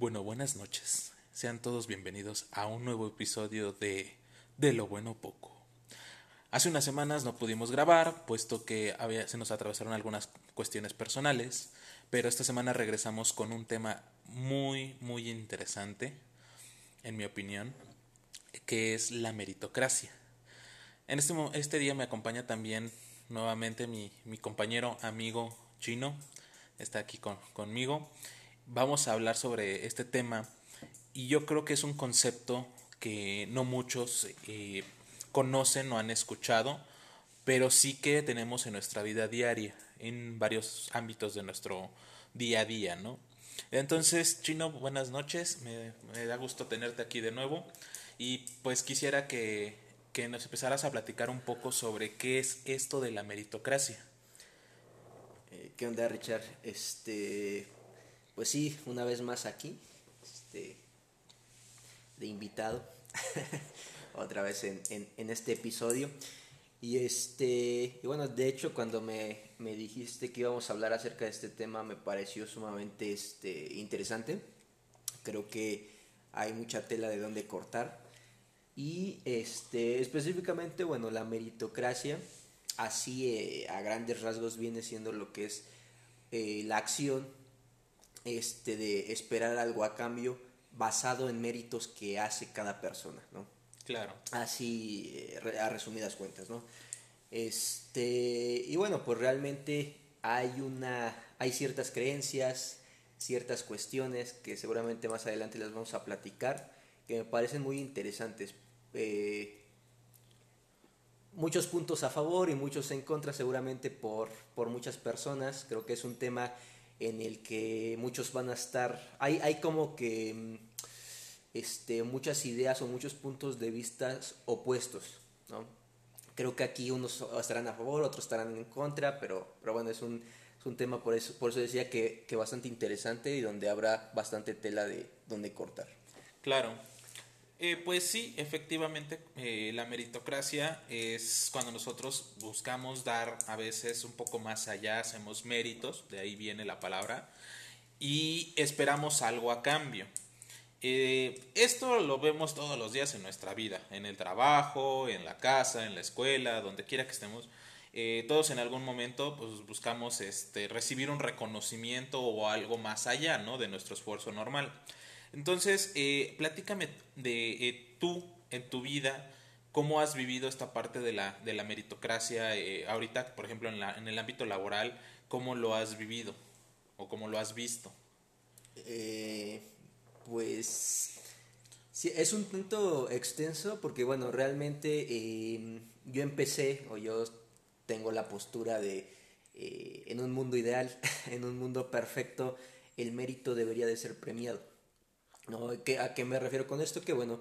Bueno, buenas noches. Sean todos bienvenidos a un nuevo episodio de De lo bueno poco. Hace unas semanas no pudimos grabar, puesto que se nos atravesaron algunas cuestiones personales, pero esta semana regresamos con un tema muy, muy interesante, en mi opinión, que es la meritocracia. En este, este día me acompaña también nuevamente mi, mi compañero, amigo chino, está aquí con, conmigo. Vamos a hablar sobre este tema y yo creo que es un concepto que no muchos eh, conocen o han escuchado, pero sí que tenemos en nuestra vida diaria, en varios ámbitos de nuestro día a día, ¿no? Entonces, Chino, buenas noches, me, da gusto tenerte aquí de nuevo y pues quisiera que, que nos empezaras a platicar un poco sobre qué es esto de la meritocracia. Eh, ¿Qué onda, Richard? Este, pues sí, una vez más aquí, este, de invitado, otra vez en, este episodio. Y este, y bueno, de hecho, cuando me, me, dijiste que íbamos a hablar acerca de este tema, me pareció sumamente este, interesante. Creo que hay mucha tela de donde cortar. Y este, específicamente, bueno, la meritocracia, así eh, a grandes rasgos viene siendo lo que es eh, la acción este, de esperar algo a cambio basado en méritos que hace cada persona, ¿no? Claro. Así, eh, a resumidas cuentas, ¿no? Este, y bueno, pues realmente hay una, hay ciertas creencias, ciertas cuestiones que seguramente más adelante las vamos a platicar, que me parecen muy interesantes. Eh, muchos puntos a favor y muchos en contra seguramente por, por muchas personas. Creo que es un tema en el que muchos van a estar, hay, hay como que este, muchas ideas o muchos puntos de vista opuestos, ¿no? Creo que aquí unos estarán a favor, otros estarán en contra, pero, pero bueno, es un, es un tema por eso, por eso decía que, que bastante interesante y donde habrá bastante tela de donde cortar. Claro, eh, pues sí, efectivamente, eh, la meritocracia es cuando nosotros buscamos dar a veces un poco más allá, hacemos méritos, de ahí viene la palabra, y esperamos algo a cambio. Eh, esto lo vemos todos los días en nuestra vida, en el trabajo, en la casa, en la escuela, donde quiera que estemos. Eh, todos en algún momento pues, buscamos este, recibir un reconocimiento o algo más allá ¿no? de nuestro esfuerzo normal. Entonces, eh, platícame de eh, tú en tu vida, cómo has vivido esta parte de la, de la meritocracia eh, ahorita, por ejemplo, en, la, en el ámbito laboral, cómo lo has vivido o cómo lo has visto. Eh, pues sí, es un punto extenso porque, bueno, realmente eh, yo empecé o yo tengo la postura de, eh, en un mundo ideal, en un mundo perfecto, el mérito debería de ser premiado. ¿No? ¿Qué, ¿A qué me refiero con esto? Que bueno,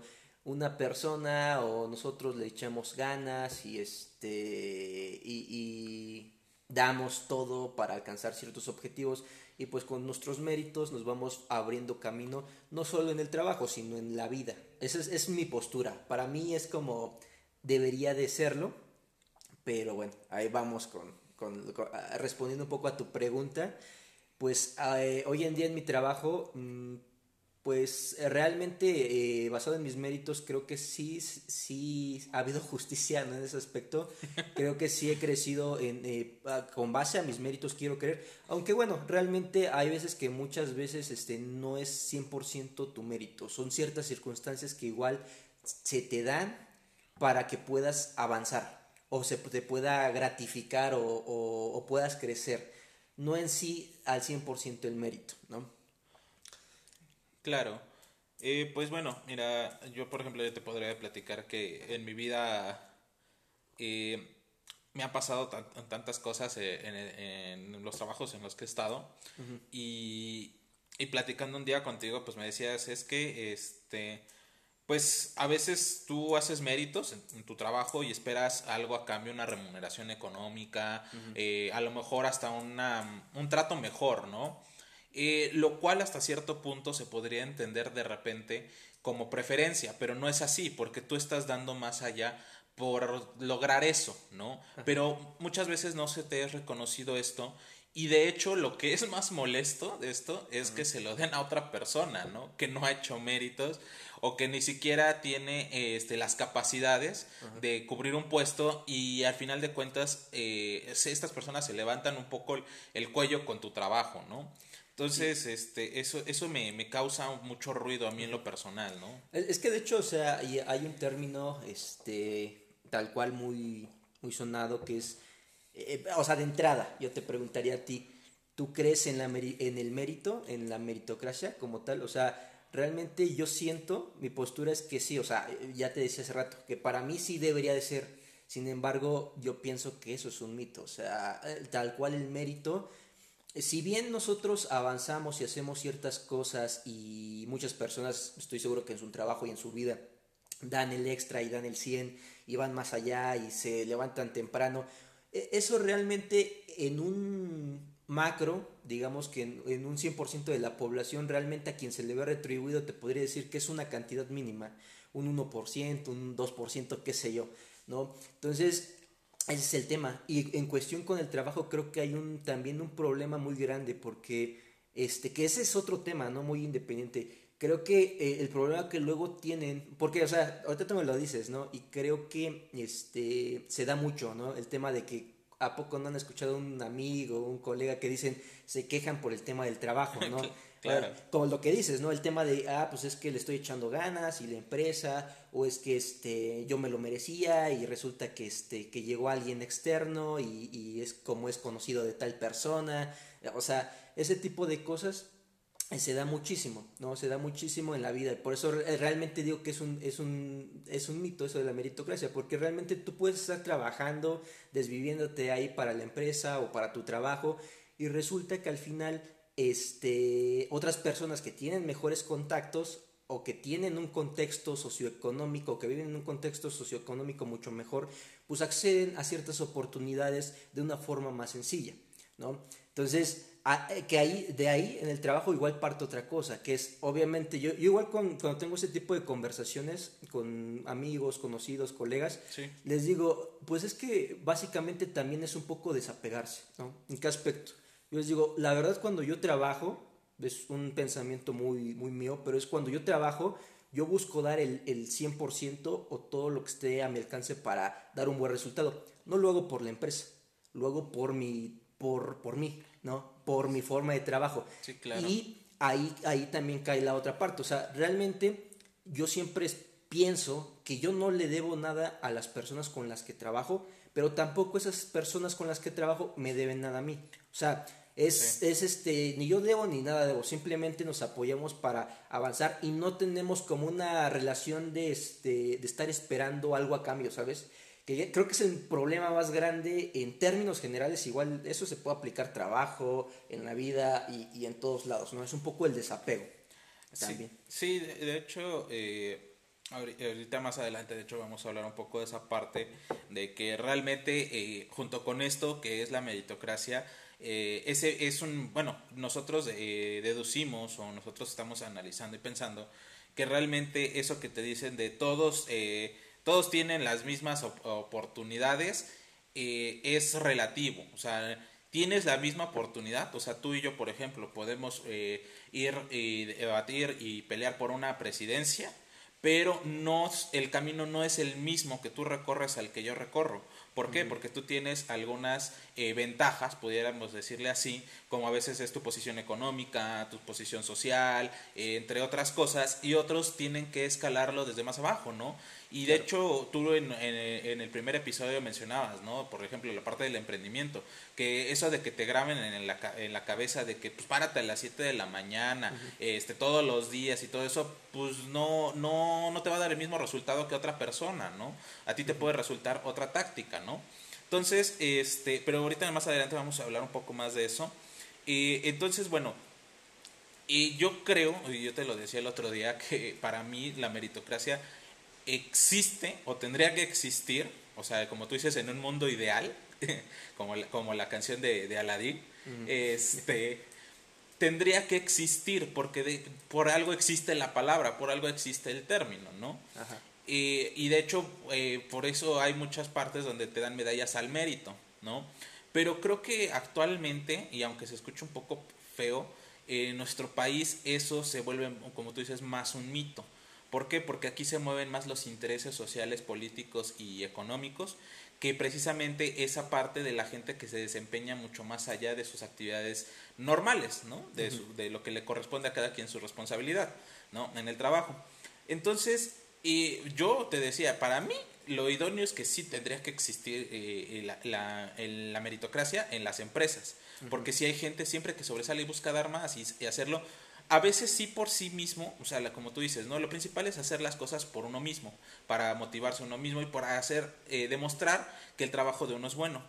una persona o nosotros le echamos ganas y este y, damos todo para alcanzar ciertos objetivos y pues con nuestros méritos nos vamos abriendo camino no solo en el trabajo sino en la vida esa es, es mi postura para mí es como debería de serlo pero bueno ahí vamos con, con, respondiendo un poco a tu pregunta pues eh, hoy en día en mi trabajo mmm, pues realmente eh, basado en mis méritos creo que sí sí ha habido justicia en ese aspecto. Creo que sí he crecido en, eh, con base a mis méritos quiero creer. Aunque bueno realmente hay veces que muchas veces este no es 100% tu mérito. Son ciertas circunstancias que igual se te dan para que puedas avanzar o se te pueda gratificar o, o, o puedas crecer. No en sí al 100% el mérito ¿no? Claro. Eh, pues bueno, mira, yo por ejemplo yo te podría platicar que en mi vida eh, me han pasado tantas cosas en, en, los trabajos en los que he estado uh -huh. y, y, platicando un día contigo pues me decías es que este pues a veces tú haces méritos en, en tu trabajo y esperas algo a cambio, una remuneración económica, uh -huh. eh, a lo mejor hasta una, un trato mejor, ¿no? Eh, lo cual hasta cierto punto se podría entender de repente como preferencia, pero no es así, porque tú estás dando más allá por lograr eso, ¿no? Ajá. Pero muchas veces no se te es reconocido esto Y de hecho, lo que es más molesto de esto es que se lo den a otra persona, ¿no? Que no ha hecho méritos o que ni siquiera tiene este, las capacidades de cubrir un puesto y al final de cuentas eh, estas personas se levantan un poco el, cuello con tu trabajo, ¿no? Entonces, este, eso, eso me, me, causa mucho ruido a mí en lo personal, ¿no? Es que de hecho, o sea, hay un término, este, tal cual muy, muy sonado que es eh, o sea, de entrada, yo te preguntaría a ti, ¿tú crees en, la en el mérito, en la meritocracia como tal? O sea, realmente yo siento, mi postura es que sí, o sea, ya te decía hace rato, que para mí sí debería de ser, sin embargo, yo pienso que eso es un mito, o sea, tal cual el mérito, si bien nosotros avanzamos y hacemos ciertas cosas y muchas personas, estoy seguro que en su trabajo y en su vida, dan el extra y dan el 100 y van más allá y se levantan temprano, e, eso realmente en un macro, digamos que en, un 100% de la población, realmente a quien se le ve retribuido te podría decir que es una cantidad mínima, un 1%, un 2%, qué sé yo, ¿no? Entonces, ese es el tema. Y en cuestión con el trabajo creo que hay un, también un problema muy grande porque, este, que ese es otro tema, ¿no? Muy independiente creo que eh, el problema que luego tienen, porque, o sea, ahorita tú me lo dices, ¿no? Y creo que este, se da mucho, ¿no? El tema de que a poco no han escuchado un amigo, un colega que dicen, se quejan por el tema del trabajo, ¿no? claro. Como lo que dices, ¿no? El tema de, ah, pues es que le estoy echando ganas y la empresa, o es que este, yo me lo merecía y resulta que, este, que llegó alguien externo y, y es como es conocido de tal persona, o sea, ese tipo de cosas se da muchísimo, ¿no? Se da muchísimo en la vida. Por eso realmente digo que es un, es un, es un mito eso de la meritocracia, porque realmente tú puedes estar trabajando, desviviéndote ahí para la empresa o para tu trabajo, y resulta que al final este, otras personas que tienen mejores contactos o que tienen un contexto socioeconómico, que viven en un contexto socioeconómico mucho mejor, pues acceden a ciertas oportunidades de una forma más sencilla, ¿no? Entonces, eh, que ahí, de ahí en el trabajo igual parte otra cosa, que es obviamente yo, igual cuando tengo ese tipo de conversaciones con amigos, conocidos, colegas, les digo, pues es que básicamente también es un poco desapegarse, ¿no? ¿En qué aspecto? Yo les digo, la verdad cuando yo trabajo, es un pensamiento muy, muy mío, pero es cuando yo trabajo, yo busco dar el, el 100% o todo lo que esté a mi alcance para dar un buen resultado. No lo hago por la empresa, lo hago por, mi, por, por mí, ¿no? Por mi forma de trabajo. Sí, claro. Y ahí, ahí también cae la otra parte. O sea, realmente yo siempre pienso que yo no le debo nada a las personas con las que trabajo, pero tampoco esas personas con las que trabajo me deben nada a mí. O sea, es, es, este, ni yo debo ni nada debo, simplemente nos apoyamos para avanzar y no tenemos como una relación de, este, de estar esperando algo a cambio, ¿sabes? creo que es el problema más grande en términos generales, igual eso se puede aplicar trabajo, en la vida y, en todos lados, ¿no? Es un poco el desapego también. Sí, de, hecho, eh, ahorita más adelante, de hecho, vamos a hablar un poco de esa parte, de que realmente, eh, junto con esto, que es la meritocracia, eh, ese es un, bueno, nosotros deducimos o nosotros estamos analizando y pensando que realmente eso que te dicen de todos todos tienen las mismas oportunidades, eh, es relativo. O sea, tienes la misma oportunidad. O sea, tú y yo, por ejemplo, podemos eh, ir y debatir y pelear por una presidencia, pero no, el camino no es el mismo que tú recorres al que yo recorro. ¿Por qué? Porque tú tienes algunas eh, ventajas, pudiéramos decirle así, como a veces es tu posición económica, tu posición social, entre otras cosas, y otros tienen que escalarlo desde más abajo, ¿no? Y de hecho, tú en, en, el primer episodio mencionabas, ¿no? Por ejemplo, la parte del emprendimiento, que eso de que te graben en la, en la cabeza de que pues párate a las 7 de la mañana, este, todos los días y todo eso, pues no, no, no te va a dar el mismo resultado que otra persona, ¿no? A ti te puede resultar otra táctica, ¿no? Entonces, este, pero ahorita más adelante vamos a hablar un poco más de eso. y entonces, bueno, y yo creo, y yo te lo decía el otro día, que para mí la meritocracia existe o tendría que existir, o sea, como tú dices, en un mundo ideal, como, la, como la canción de, de Aladdin, este, tendría que existir, porque por algo existe la palabra, por algo existe el término, ¿no? Y, y, de hecho, eh, por eso hay muchas partes donde te dan medallas al mérito, ¿no? Pero creo que actualmente, y aunque se escuche un poco feo, en nuestro país eso se vuelve, como tú dices, más un mito. ¿Por qué? Porque aquí se mueven más los intereses sociales, políticos y económicos que precisamente esa parte de la gente que se desempeña mucho más allá de sus actividades normales, ¿no? De, de lo que le corresponde a cada quien su responsabilidad, ¿no? En el trabajo. Entonces, y yo te decía, para mí lo idóneo es que sí tendría que existir eh, la, la, meritocracia en las empresas, porque si hay gente siempre que sobresale y busca dar más y, hacerlo, a veces sí por sí mismo, o sea, como tú dices, ¿no? Lo principal es hacer las cosas por uno mismo, para motivarse uno mismo y para hacer, eh, demostrar que el trabajo de uno es bueno.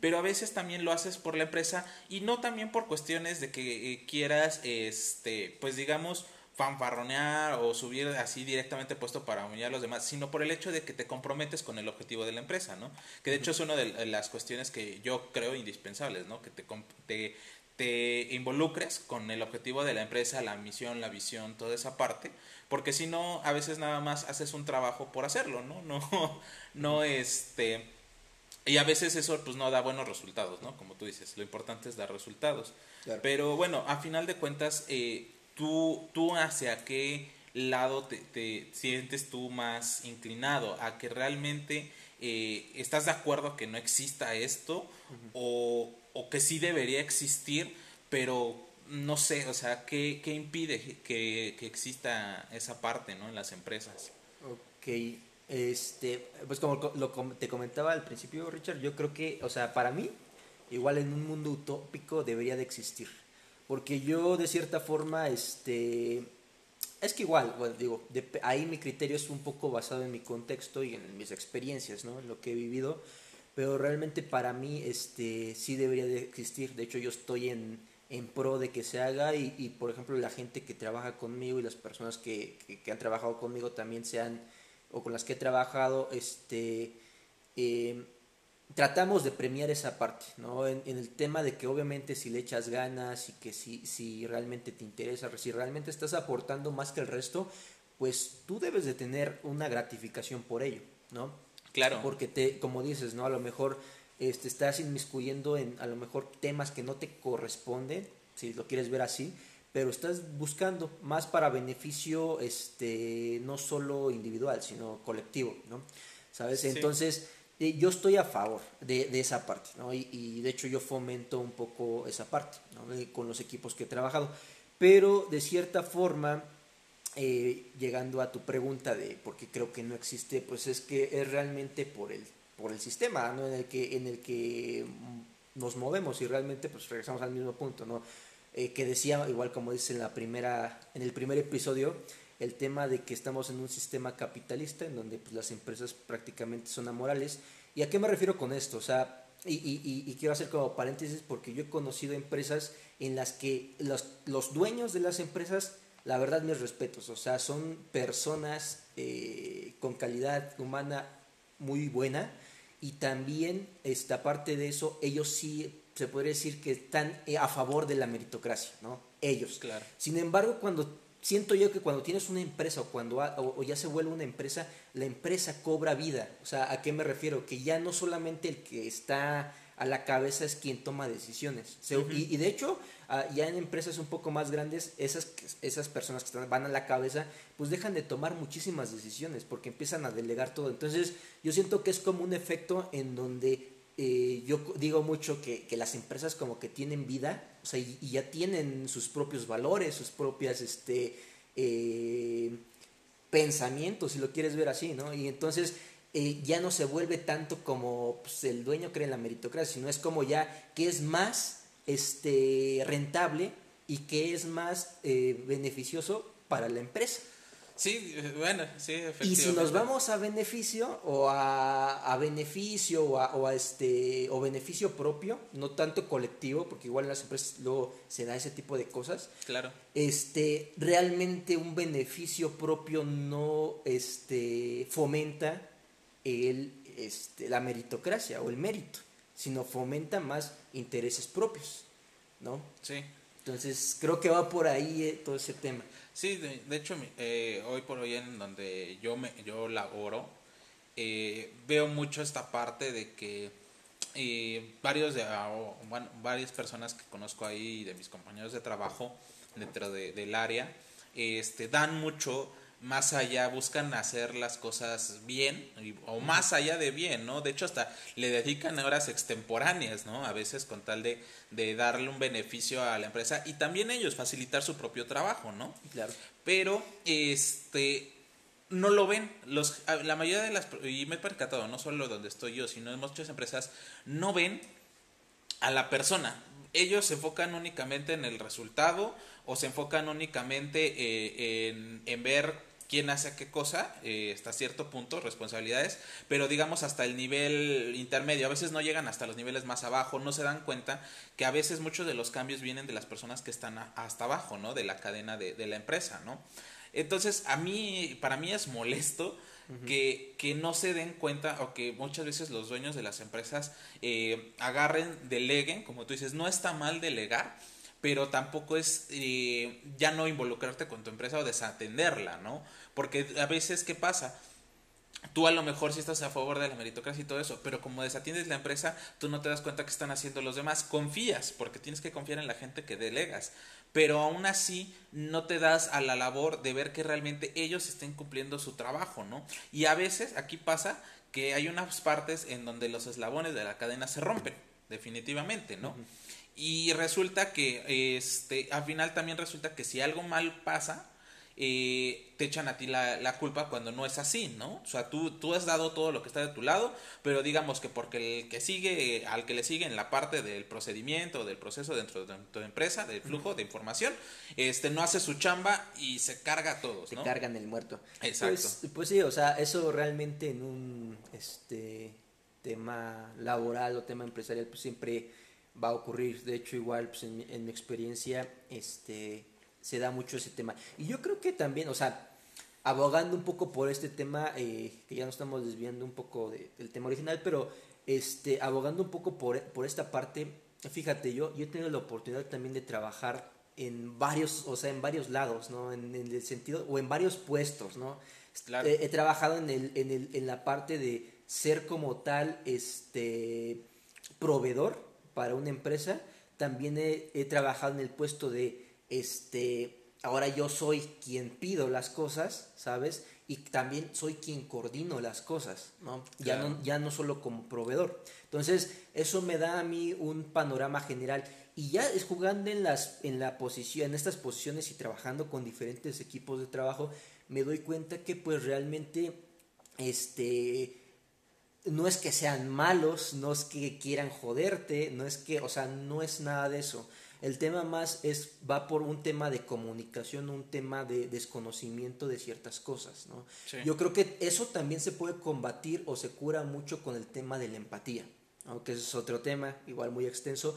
Pero a veces también lo haces por la empresa y no también por cuestiones de que eh, quieras, este, pues digamos, fanfarronear o subir así directamente puesto para humillar a los demás, sino por el hecho de que te comprometes con el objetivo de la empresa, ¿no? Que de hecho es una de las cuestiones que yo creo indispensables, ¿no? Que te, te, te involucres con el objetivo de la empresa, la misión, la visión, toda esa parte, porque si no, a veces nada más haces un trabajo por hacerlo, ¿no? No, no, este... Y a veces eso pues no da buenos resultados, ¿no? Como tú dices, lo importante es dar resultados. Pero bueno, a final de cuentas, eh, ¿tú, tú hacia qué lado te, sientes tú más inclinado? ¿A que realmente eh, estás de acuerdo que no exista esto o, o, que sí debería existir, pero no sé, o sea, ¿qué, qué impide que, que, exista esa parte ¿no? en las empresas? Ok, este, pues como lo, te comentaba al principio, Richard, yo creo que, o sea, para mí, igual en un mundo utópico debería de existir porque yo de cierta forma, este, es que igual, bueno, digo, ahí mi criterio es un poco basado en mi contexto y en mis experiencias, ¿no? En lo que he vivido, pero realmente para mí, este, sí debería de existir. De hecho, yo estoy en, en pro de que se haga y, y, por ejemplo, la gente que trabaja conmigo y las personas que, que, han trabajado conmigo también sean, o con las que he trabajado, este, eh, tratamos de premiar esa parte, ¿no? En, el tema de que obviamente si le echas ganas y que si, si realmente te interesa, si realmente estás aportando más que el resto, pues tú debes de tener una gratificación por ello, ¿no? Claro. Porque te, como dices, ¿no? A lo mejor este, estás inmiscuyendo en a lo mejor temas que no te corresponden, si lo quieres ver así, pero estás buscando más para beneficio, este, no solo individual, sino colectivo, ¿no? ¿Sabes? Entonces, yo estoy a favor de, de esa parte, ¿no? Y, y, de hecho yo fomento un poco esa parte, ¿no? Con los equipos que he trabajado. Pero de cierta forma, eh, llegando a tu pregunta de por qué creo que no existe, pues es que es realmente por el, por el sistema, ¿no? En el que, en el que nos movemos y realmente pues regresamos al mismo punto, ¿no? Eh, que decía, igual como dice en, la primera, en el primer episodio, el tema de que estamos en un sistema capitalista en donde pues, las empresas prácticamente son amorales. ¿Y a qué me refiero con esto? O sea, y, y, y, quiero hacer como paréntesis porque yo he conocido empresas en las que los, los dueños de las empresas, la verdad, mis respetos, o sea, son personas eh, con calidad humana muy buena y también, esta parte de eso, ellos sí se podría decir que están eh, a favor de la meritocracia, ¿no? Ellos. Claro. Sin embargo, cuando siento yo que cuando tienes una empresa o cuando o, ya se vuelve una empresa, la empresa cobra vida. O sea, ¿a qué me refiero? Que ya no solamente el que está a la cabeza es quien toma decisiones. y, de hecho, ah, ya en empresas un poco más grandes, esas, esas personas que están, van a la cabeza, pues dejan de tomar muchísimas decisiones porque empiezan a delegar todo. Entonces, yo siento que es como un efecto en donde eh, yo digo mucho que, que, las empresas como que tienen vida, o sea, y, ya tienen sus propios valores, sus propias este, eh, pensamientos, si lo quieres ver así, ¿no? Y entonces eh, ya no se vuelve tanto como pues, el dueño cree en la meritocracia, sino es como ya que es más este, rentable y que es más beneficioso para la empresa. Sí, eh, bueno, sí, efectivamente. Y si nos vamos a beneficio o a, a beneficio o a, o a, este o beneficio propio, no tanto colectivo, porque igual en las empresas luego se da ese tipo de cosas. Claro. Este, realmente un beneficio propio no este fomenta el este la meritocracia o el mérito, sino fomenta más intereses propios, ¿no? Sí. Entonces, creo que va por ahí eh, todo ese tema. Sí, de, hecho, eh, hoy por hoy en donde yo, me, yo laboro, eh, veo mucho esta parte de que varios de, bueno, varias personas que conozco ahí de mis compañeros de trabajo dentro de, del área, este, dan mucho más allá, buscan hacer las cosas bien o más allá de bien, ¿no? De hecho, hasta le dedican horas extemporáneas, ¿no? A veces con tal de, de darle un beneficio a la empresa y también ellos facilitar su propio trabajo, ¿no? Claro. Pero, este, no lo ven. Los, la mayoría de las, y me he percatado, no solo donde estoy yo, sino en muchas empresas, no ven a la persona. Ellos se enfocan únicamente en el resultado o se enfocan únicamente eh, en, en, ver quién hace qué cosa, eh, hasta cierto punto, responsabilidades, pero digamos hasta el nivel intermedio, a veces no llegan hasta los niveles más abajo, no se dan cuenta que a veces muchos de los cambios vienen de las personas que están a, hasta abajo, ¿no? De la cadena de, de la empresa, ¿no? Entonces, a mí, para mí es molesto que, que, no se den cuenta o que muchas veces los dueños de las empresas eh, agarren, deleguen, como tú dices, no está mal delegar, pero tampoco es eh, ya no involucrarte con tu empresa o desatenderla, ¿no? Porque a veces, ¿qué pasa? Tú a lo mejor sí estás a favor de la meritocracia y todo eso, pero como desatiendes la empresa, tú no te das cuenta que están haciendo los demás. Confías, porque tienes que confiar en la gente que delegas, pero aún así no te das a la labor de ver que realmente ellos estén cumpliendo su trabajo, ¿no? Y a veces aquí pasa que hay unas partes en donde los eslabones de la cadena se rompen, definitivamente, ¿no? Y resulta que, este, al final también resulta que si algo mal pasa, eh, te echan a ti la, la, culpa cuando no es así, ¿no? O sea, tú, tú has dado todo lo que está de tu lado, pero digamos que porque el que sigue, al que le sigue en la parte del procedimiento, del proceso dentro de tu empresa, del flujo de información, este, no hace su chamba y se carga a todos, Se ¿no? cargan el muerto. Exacto. Pues, pues sí, o sea, eso realmente en un este tema laboral o tema empresarial, pues siempre va a ocurrir. De hecho, igual, pues en, en mi experiencia, este se da mucho ese tema. Y yo creo que también, o sea, abogando un poco por este tema, eh, que ya nos estamos desviando un poco de, del tema original, pero este, abogando un poco por, por esta parte, fíjate, yo, yo he tenido la oportunidad también de trabajar en varios, o sea, en varios lados, ¿no? En, en el sentido, o en varios puestos, ¿no? Claro. He, he, trabajado en, el, en, el, en la parte de ser como tal, este, proveedor para una empresa. También he, he trabajado en el puesto de este, ahora yo soy quien pido las cosas, ¿sabes? Y también soy quien coordino las cosas, ¿no? Claro. Ya, no ya no solo como proveedor. Entonces, eso me da a mí un panorama general. Y ya es jugando en, las, en, la posición, en estas posiciones y trabajando con diferentes equipos de trabajo, me doy cuenta que pues realmente este, no es que sean malos, no es que quieran joderte, no es que, o sea, no es nada de eso. El tema más es, va por un tema de comunicación, un tema de desconocimiento de ciertas cosas, ¿no? Sí. Yo creo que eso también se puede combatir o se cura mucho con el tema de la empatía, aunque ¿no? es otro tema, igual muy extenso,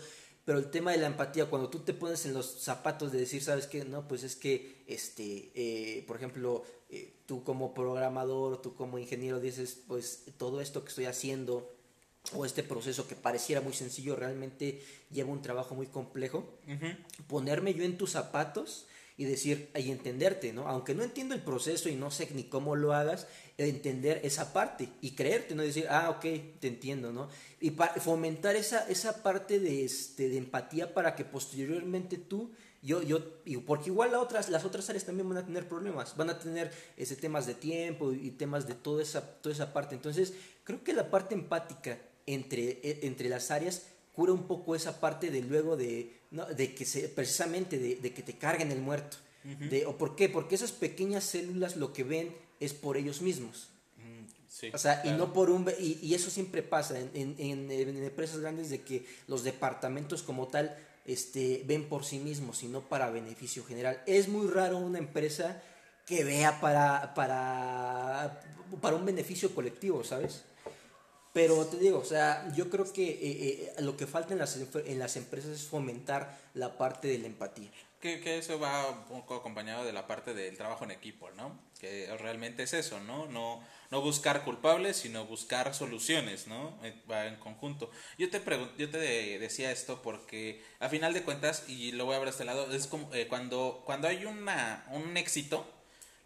pero el tema de la empatía, cuando tú te pones en los zapatos de decir, ¿sabes qué? No, pues es que, este, eh, por ejemplo, eh, tú como programador, tú como ingeniero dices, pues todo esto que estoy haciendo o este proceso que pareciera muy sencillo realmente lleva un trabajo muy complejo, uh -huh. ponerme yo en tus zapatos y decir y entenderte, ¿no? Aunque no entiendo el proceso y no sé ni cómo lo hagas, entender esa parte y creerte, no decir, ah, ok, te entiendo, ¿no? Y fomentar esa, esa parte de, este, de empatía para que posteriormente tú yo, yo, porque igual las otras, las otras áreas también van a tener problemas, van a tener ese temas de tiempo y temas de toda esa, toda esa parte. Entonces, creo que la parte empática entre, entre las áreas cura un poco esa parte de luego de, ¿no? de que se, precisamente de, de, que te carguen el muerto. Uh -huh. de, ¿O por qué? Porque esas pequeñas células lo que ven es por ellos mismos. Sí, o sea, claro. y no por un... Y, y eso siempre pasa en, en, en, en, empresas grandes de que los departamentos como tal este, ven por sí mismos y no para beneficio general. Es muy raro una empresa que vea para, para, para un beneficio colectivo, ¿sabes? Pero te digo, o sea, yo creo que eh, eh, lo que falta en las, en las empresas es fomentar la parte de la empatía. Que, que, eso va un poco acompañado de la parte del trabajo en equipo, ¿no? Que realmente es eso, ¿no? No, no buscar culpables, sino buscar soluciones, ¿no? Va en conjunto. Yo te yo te decía esto porque a final de cuentas, y lo voy a ver este lado, es como eh, cuando, cuando hay una, un éxito,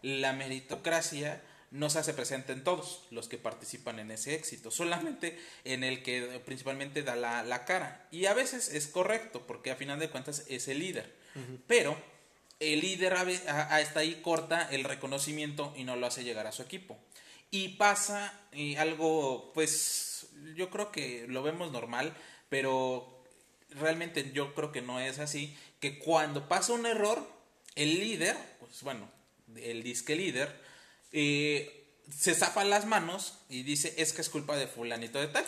la meritocracia no se hace presente en todos los que participan en ese éxito, solamente en el que principalmente da la, cara. Y a veces es correcto, porque a final de cuentas es el líder. Pero el líder hasta ahí corta el reconocimiento y no lo hace llegar a su equipo. Y pasa algo, pues yo creo que lo vemos normal, pero realmente yo creo que no es así, que cuando pasa un error, el líder, pues bueno, el disque líder, eh, se zapa las manos y dice, es que es culpa de fulanito de tal.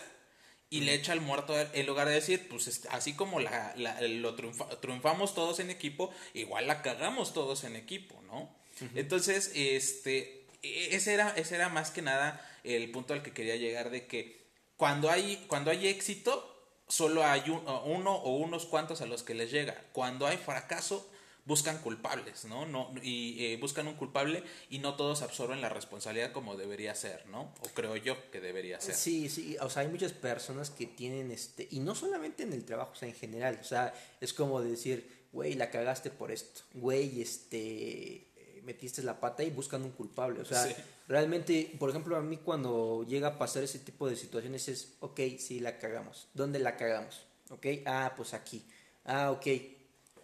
Y le echa el muerto en lugar de decir, pues así como la, lo triunfamos todos en equipo, igual la cagamos todos en equipo, ¿no? Entonces, este, ese era, ese era más que nada el punto al que quería llegar de que cuando hay, cuando hay éxito, solo hay uno o unos cuantos a los que les llega. Cuando hay fracaso, buscan culpables, ¿no? no y eh, buscan un culpable y no todos absorben la responsabilidad como debería ser, ¿no? O creo yo que debería ser. Sí, sí, o sea, hay muchas personas que tienen este, y no solamente en el trabajo, o sea, en general, o sea, es como decir, güey, la cagaste por esto, güey, este, metiste la pata y buscan un culpable, o sea, realmente, por ejemplo, a mí cuando llega a pasar ese tipo de situaciones es, ok, sí, la cagamos, ¿dónde la cagamos? Ok, ah, pues aquí, ah, ok,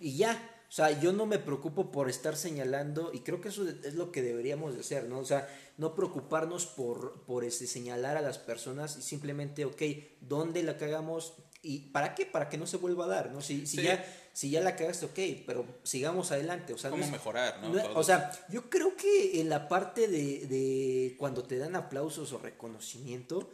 y ya, o sea, yo no me preocupo por estar señalando y creo que eso es lo que deberíamos de hacer, ¿no? O sea, no preocuparnos por, por este, señalar a las personas y simplemente, ok, ¿dónde la cagamos? ¿Y para qué? Para que no se vuelva a dar, ¿no? Si, si, ya, si ya la cagaste, ok, pero sigamos adelante. O sea, ¿Cómo mejorar, no? o sea, yo creo que en la parte de, de cuando te dan aplausos o reconocimiento,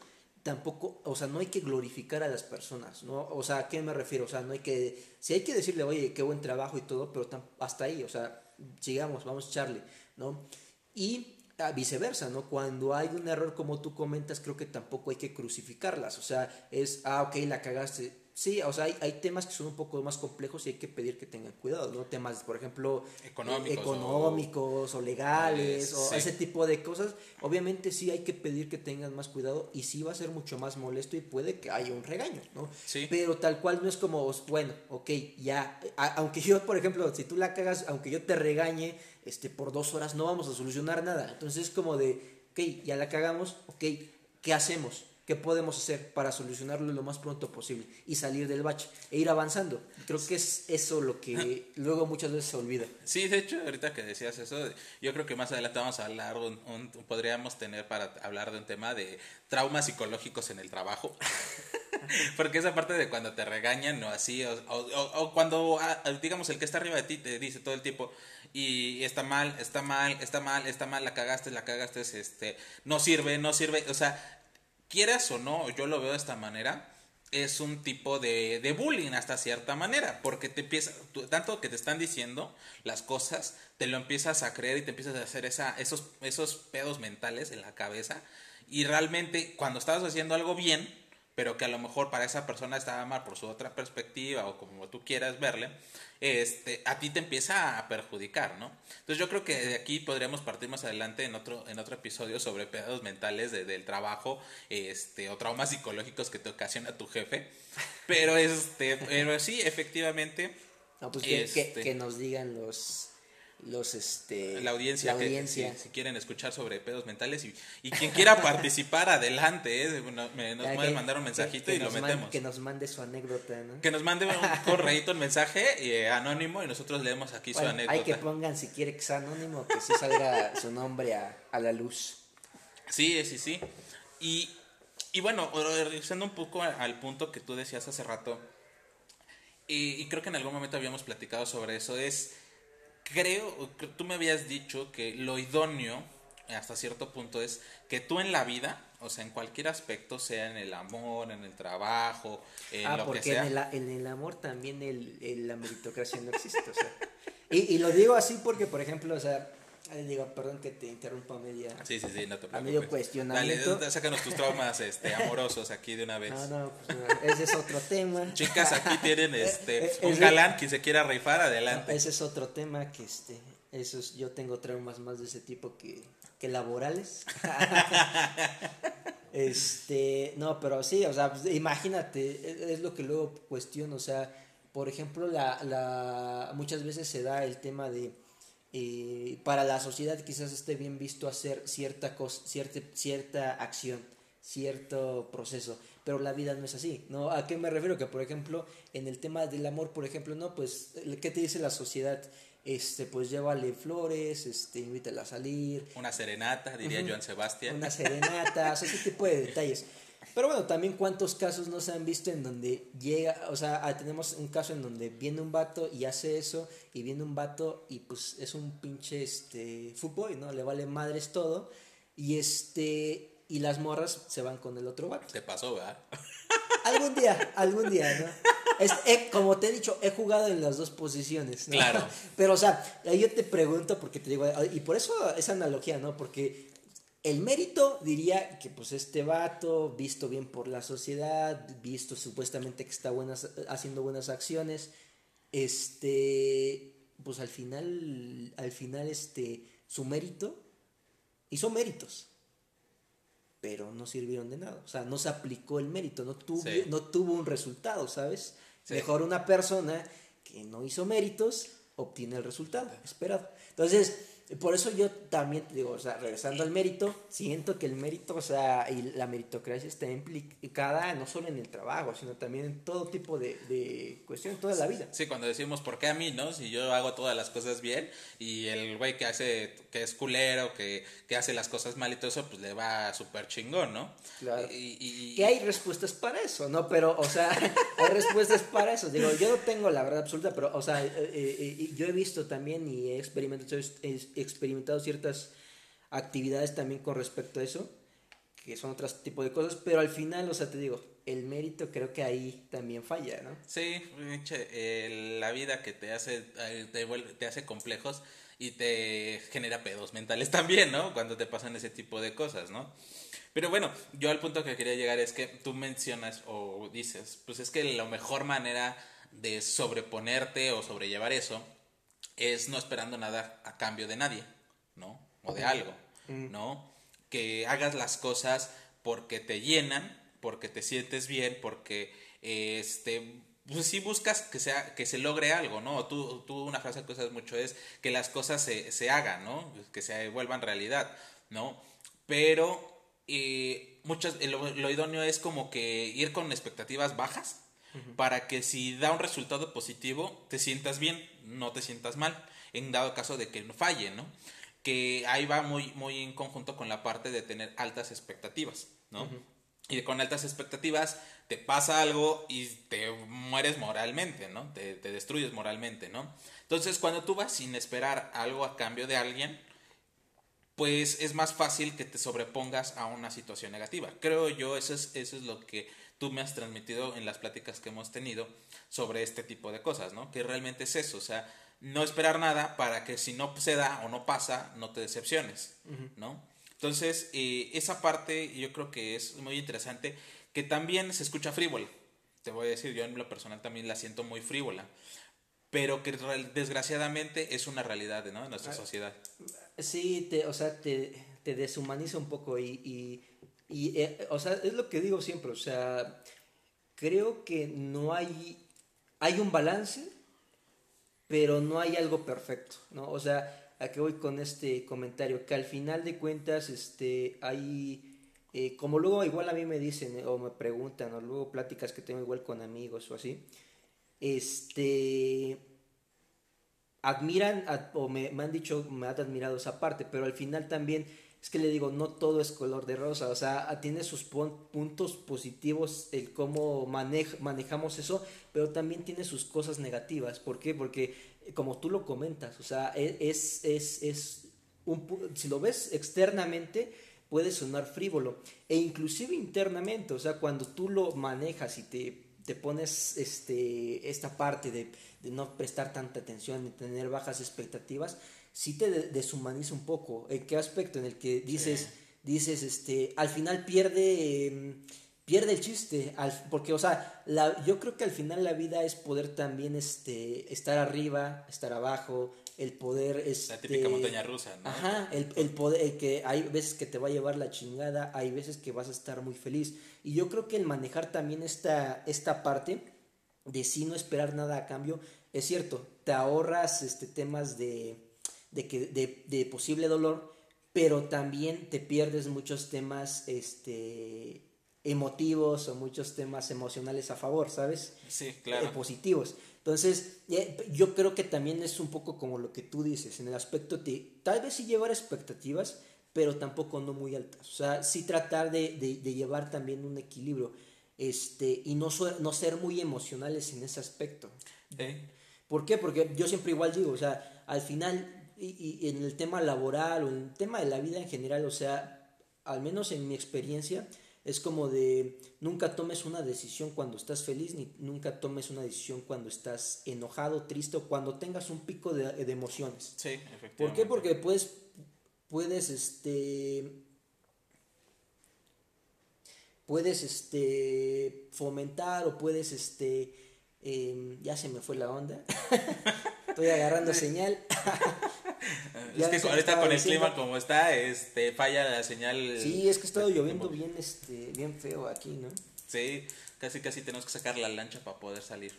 tampoco, o sea, no hay que glorificar a las personas, ¿no? O sea, ¿a qué me refiero? O sea, no hay que, si hay que decirle, oye, qué buen trabajo y todo, pero hasta ahí, o sea, sigamos, vamos a echarle, ¿no? Y viceversa, ¿no? Cuando hay un error como tú comentas, creo que tampoco hay que crucificarlas, o sea, es, ah, ok, la cagaste, Sí, o sea, hay, hay, temas que son un poco más complejos y hay que pedir que tengan cuidado, ¿no? Temas, por ejemplo, económicos, o, legales, o ese tipo de cosas. Obviamente sí hay que pedir que tengan más cuidado y sí va a ser mucho más molesto y puede que haya un regaño, ¿no? Sí. Pero tal cual no es como, bueno, ok, ya, aunque yo, por ejemplo, si tú la cagas, aunque yo te regañe, este, por dos horas no vamos a solucionar nada. Entonces es como de, ok, ya la cagamos, ok, ¿qué hacemos? ¿Qué podemos hacer para solucionarlo lo más pronto posible y salir del bache e ir avanzando? Creo que es eso lo que luego muchas veces se olvida. Sí, de hecho, ahorita que decías eso, yo creo que más adelante vamos a hablar, podríamos tener para hablar de un tema de traumas psicológicos en el trabajo. Porque esa parte de cuando te regañan o así, o, o, cuando, ah, digamos, el que está arriba de ti te dice todo el tiempo, y está mal, está mal, está mal, está mal, la cagaste, la cagaste, este, no sirve, no sirve, o sea, quieras o no, yo lo veo de esta manera, es un tipo de, de bullying hasta cierta manera, porque te empieza, tanto que te están diciendo las cosas, te lo empiezas a creer y te empiezas a hacer esa, esos, esos pedos mentales en la cabeza, y realmente cuando estabas haciendo algo bien, pero que a lo mejor para esa persona estaba mal por su otra perspectiva o como tú quieras verle, este, a ti te empieza a perjudicar, ¿no? Entonces yo creo que de aquí podríamos partir más adelante en otro, en otro episodio sobre pedos mentales del trabajo, este, o traumas psicológicos que te ocasiona tu jefe, pero este, pero sí, efectivamente. pues que, que este nos digan los los este la audiencia, audiencia. si, quieren escuchar sobre pedos mentales y, y quien quiera participar adelante ¿eh? nos, pueden mandar un mensajito y lo metemos que nos mande su anécdota ¿no? que nos mande un correito un mensaje eh, anónimo y nosotros leemos aquí su anécdota hay que pongan si quiere que sea anónimo que si salga su nombre a, a, la luz sí sí sí y y bueno regresando un poco al punto que tú decías hace rato y, y creo que en algún momento habíamos platicado sobre eso es creo, tú me habías dicho que lo idóneo hasta cierto punto es que tú en la vida, o sea, en cualquier aspecto, sea en el amor, en el trabajo, en ah, lo que sea. En el, en el amor también el, la meritocracia no existe, o sea. Y, y, lo digo así porque, por ejemplo, o sea, digo, perdón que te interrumpa media. Sí, sí, sí, no te preocupes. A medio cuestionamiento. Dale, sácanos tus traumas este, amorosos aquí de una vez. No, no, pues no, ese es otro tema. Chicas, aquí tienen este, eh, eh, un galán quien se quiera rifar, adelante. ese es otro tema que este, esos, yo tengo traumas más de ese tipo que, que laborales. este, no, pero sí, o sea, pues, imagínate, es lo que luego cuestiono, o sea, por ejemplo, la, la, muchas veces se da el tema de eh, para la sociedad quizás esté bien visto hacer cierta, cosa, cierta, cierta acción, cierto proceso, pero la vida no es así, ¿no? ¿A qué me refiero? Que, por ejemplo, en el tema del amor, por ejemplo, ¿no? Pues, ¿qué te dice la sociedad? Este, pues llévale flores, este, invítala a salir. Una serenata, diría Joan Sebastián. Una serenata, ese tipo de detalles. Pero bueno, también cuántos casos no se han visto en donde llega, o sea, ah, tenemos un caso en donde viene un vato y hace eso, y viene un vato y pues es un pinche este fútbol, ¿no? Le vale madres todo, y este, y las morras se van con el otro vato. Se pasó, ¿verdad? Algún día, algún día, ¿no? Es, como te he dicho, he jugado en las dos posiciones. ¿no? Claro. Pero, o sea, yo te pregunto, porque te digo, y por eso esa analogía, ¿no? Porque el mérito diría que pues este vato, visto bien por la sociedad, visto supuestamente que está buenas, haciendo buenas acciones, este, pues al final, al final este, su mérito, hizo méritos, pero no sirvieron de nada, o sea, no se aplicó el mérito, no tuvo, no tuvo un resultado, ¿sabes? Mejor una persona que no hizo méritos obtiene el resultado esperado. Entonces, por eso yo también digo, o sea, regresando al mérito, siento que el mérito, o sea, y la meritocracia está implicada no solo en el trabajo, sino también en todo tipo de, de cuestiones, toda la vida. Sí, cuando decimos, ¿por qué a mí, no? Si yo hago todas las cosas bien y el güey que hace, que es culero, que, que hace las cosas mal y todo eso, pues le va súper chingón, ¿no? Claro. Y, y, Que hay respuestas para eso, ¿no? Pero, o sea, hay respuestas para eso. Digo, yo no tengo la verdad absoluta, pero, o sea, eh, eh, eh, yo he visto también y he experimentado experimentado ciertas actividades también con respecto a eso, que son otro tipo de cosas, pero al final, o sea, te digo, el mérito creo que ahí también falla, ¿no? Sí, la vida que te hace, te, te hace complejos y te genera pedos mentales también, ¿no? Cuando te pasan ese tipo de cosas, ¿no? Pero bueno, yo al punto que quería llegar es que tú mencionas o dices, pues es que la mejor manera de sobreponerte o sobrellevar eso es no esperando nada a cambio de nadie, ¿no? O de algo, ¿no? Que hagas las cosas porque te llenan, porque te sientes bien, porque este pues sí buscas que sea que se logre algo, ¿no? Tú, tú una frase que usas mucho es que las cosas se, se hagan, ¿no? Que se vuelvan realidad, ¿no? Pero eh, muchas, lo, lo, idóneo es como que ir con expectativas bajas para que si da un resultado positivo te sientas bien, no te sientas mal, en dado caso de que no falle, ¿no? Que ahí va muy, muy en conjunto con la parte de tener altas expectativas, ¿no? Y con altas expectativas te pasa algo y te mueres moralmente, ¿no? Te, te destruyes moralmente, ¿no? Entonces, cuando tú vas sin esperar algo a cambio de alguien, pues es más fácil que te sobrepongas a una situación negativa. Creo yo, eso es, eso es lo que tú me has transmitido en las pláticas que hemos tenido sobre este tipo de cosas, ¿no? Que realmente es eso, o sea, no esperar nada para que si no se da o no pasa, no te decepciones, ¿no? Entonces, eh, esa parte yo creo que es muy interesante, que también se escucha frívola. Te voy a decir, yo en lo personal también la siento muy frívola, pero que desgraciadamente es una realidad ¿no? de nuestra ah, sociedad. Sí, te, o sea, te, te deshumaniza un poco y y, eh, o sea, es lo que digo siempre, o sea, creo que no hay, hay un balance, pero no hay algo perfecto, ¿no? O sea, ¿a qué voy con este comentario? Que al final de cuentas, este, hay, eh, como luego igual a mí me dicen o me preguntan, o luego pláticas que tengo igual con amigos o así, este, admiran, o me, me han dicho, me han admirado esa parte, pero al final también es que le digo, no todo es color de rosa, o sea, tiene sus puntos positivos el cómo manejamos eso, pero también tiene sus cosas negativas. ¿Por qué? Porque eh, como tú lo comentas, o sea, e, es, es, es un, si lo ves externamente, puede sonar frívolo, e inclusive internamente, o sea, cuando tú lo manejas y te, te pones este, esta parte de, de no prestar tanta atención y tener bajas expectativas, sí te deshumaniza un poco. ¿En qué aspecto? En el que dices, dices, este, al final pierde, em, pierde el chiste, porque, o sea, la, yo creo que al final la vida es poder también, este, estar arriba, estar abajo, el poder, este, la típica montaña rusa, ¿no? Ajá, el, el poder, el que hay veces que te va a llevar la chingada, hay veces que vas a estar muy feliz, y yo creo que el manejar también esta, esta parte de sí no esperar nada a cambio, es cierto, te ahorras, este, temas de de, que, de, de posible dolor, pero también te pierdes muchos temas este, emotivos o muchos temas emocionales a favor, ¿sabes? Sí, claro. Eh, positivos. Entonces, yo creo que también es un poco como lo que tú dices, en el aspecto de tal vez sí llevar expectativas, pero tampoco no muy altas. O sea, sí tratar de, de, llevar también un equilibrio este, y no, no ser muy emocionales en ese aspecto. ¿Por qué? Porque yo siempre igual digo, o sea, al final, y, y en el tema laboral o en el tema de la vida en general, o sea, al menos en mi experiencia, es como de nunca tomes una decisión cuando estás feliz, ni nunca tomes una decisión cuando estás enojado, triste o cuando tengas un pico de, de emociones. Sí, efectivamente. ¿Por qué? Porque puedes, puedes, este, puedes, este, fomentar o puedes, este, em, ya se me fue la onda. Estoy agarrando señal. es que ahorita con el clima como está, este, falla la señal. Sí, es que ha estado lloviendo bien, este, bien feo aquí, ¿no? Sí, casi casi tenemos que sacar la lancha para poder salir.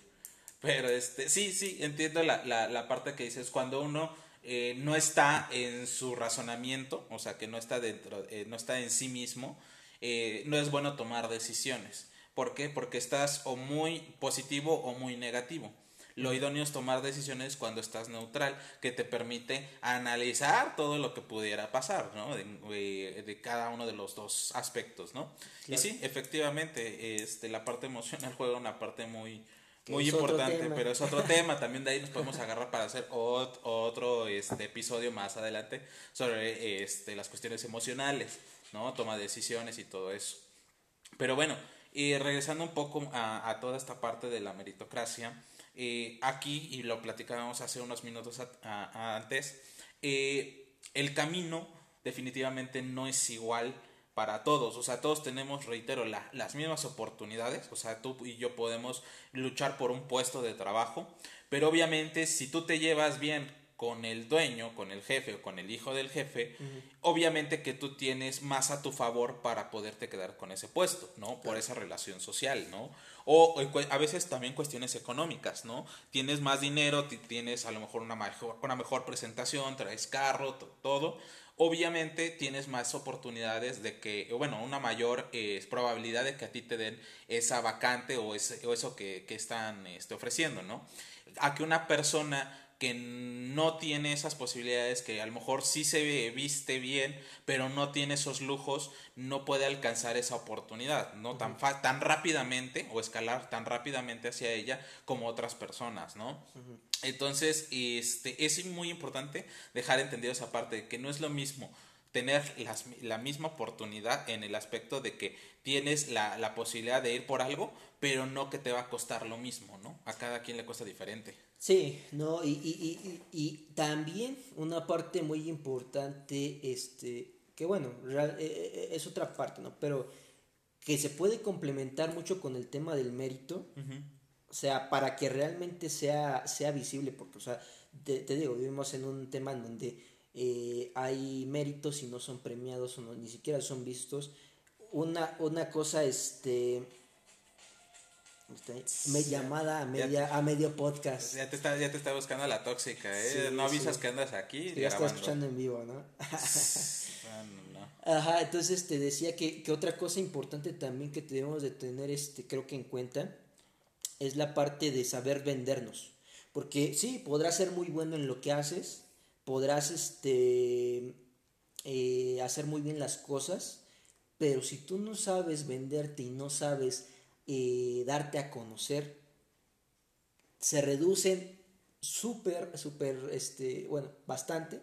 Pero este, sí, sí, entiendo la, la, la parte que dices, cuando uno eh, no está en su razonamiento, o sea, que no está dentro, eh, no está en sí mismo, eh, no es bueno tomar decisiones. ¿Por qué? Porque estás o muy positivo o muy negativo. Lo idóneo es tomar decisiones cuando estás neutral, que te permite analizar todo lo que pudiera pasar, ¿no? De, cada uno de los dos aspectos, ¿no? Y sí, efectivamente, este, la parte emocional juega una parte muy, muy importante, pero es otro tema. También de ahí nos podemos agarrar para hacer otro este, episodio más adelante sobre este, las cuestiones emocionales, ¿no? Toma de decisiones y todo eso. Pero bueno, y regresando un poco a, toda esta parte de la meritocracia, eh, aquí, y lo platicábamos hace unos minutos antes, eh, el camino definitivamente no es igual para todos, o sea, todos tenemos, reitero, las mismas oportunidades, o sea, tú y yo podemos luchar por un puesto de trabajo, pero obviamente si tú te llevas bien con el dueño, con el jefe o con el hijo del jefe, obviamente que tú tienes más a tu favor para poderte quedar con ese puesto, ¿no? Por esa relación social, ¿no? O, a veces también cuestiones económicas, ¿no? Tienes más dinero, tienes a lo mejor una mejor, una mejor presentación, traes carro, todo. Obviamente tienes más oportunidades de que, bueno, una mayor eh, probabilidad de que a ti te den esa vacante o, ese, o eso que, que están este, ofreciendo, ¿no? A que una persona que no tiene esas posibilidades, que a lo mejor sí se viste bien, pero no tiene esos lujos, no puede alcanzar esa oportunidad, no tan, tan rápidamente o escalar tan rápidamente hacia ella como otras personas, ¿no? Entonces, este, es muy importante dejar entendido esa parte, que no es lo mismo tener las, la misma oportunidad en el aspecto de que tienes la, la posibilidad de ir por algo, pero no que te va a costar lo mismo, ¿no? A cada quien le cuesta diferente. Sí, no, y, y, y, y también una parte muy importante, este, que bueno, eh, eh, es otra parte, ¿no? Pero que se puede complementar mucho con el tema del mérito, o sea, para que realmente sea, sea visible, porque, o sea, te, digo, vivimos en un tema en donde eh, hay méritos y no son premiados o no, ni siquiera son vistos. Una, una cosa, este, me llamada a, media, a medio podcast. Ya te, está, ya te está buscando la tóxica, ¿eh? no avisas que andas aquí. ya estás escuchando en vivo, ¿no? Ajá, entonces te decía que, que, otra cosa importante también que debemos de tener, este, creo que en cuenta, es la parte de saber vendernos. Porque sí, podrás ser muy bueno en lo que haces, podrás este, eh, hacer muy bien las cosas, pero si tú no sabes venderte y no sabes eh, darte a conocer, se reducen súper, súper, este, bueno, bastante